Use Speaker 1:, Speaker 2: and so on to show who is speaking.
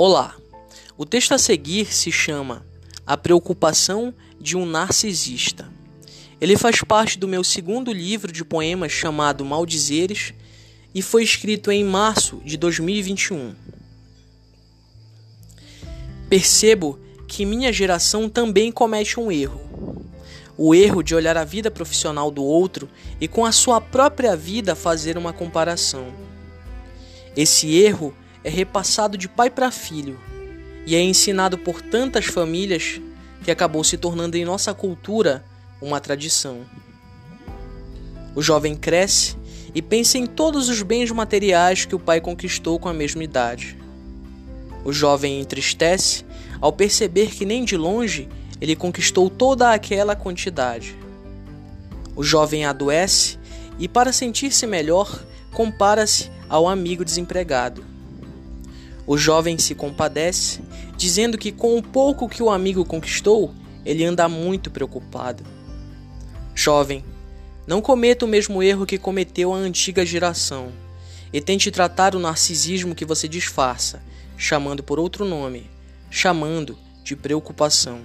Speaker 1: Olá! O texto a seguir se chama A Preocupação de um Narcisista. Ele faz parte do meu segundo livro de poemas chamado Maldizeres e foi escrito em março de 2021. Percebo que minha geração também comete um erro. O erro de olhar a vida profissional do outro e com a sua própria vida fazer uma comparação. Esse erro é repassado de pai para filho e é ensinado por tantas famílias que acabou se tornando em nossa cultura uma tradição. O jovem cresce e pensa em todos os bens materiais que o pai conquistou com a mesma idade. O jovem entristece ao perceber que nem de longe ele conquistou toda aquela quantidade. O jovem adoece e, para sentir-se melhor, compara-se ao amigo desempregado. O jovem se compadece, dizendo que com o pouco que o amigo conquistou, ele anda muito preocupado. Jovem, não cometa o mesmo erro que cometeu a antiga geração e tente tratar o narcisismo que você disfarça, chamando por outro nome, chamando de preocupação.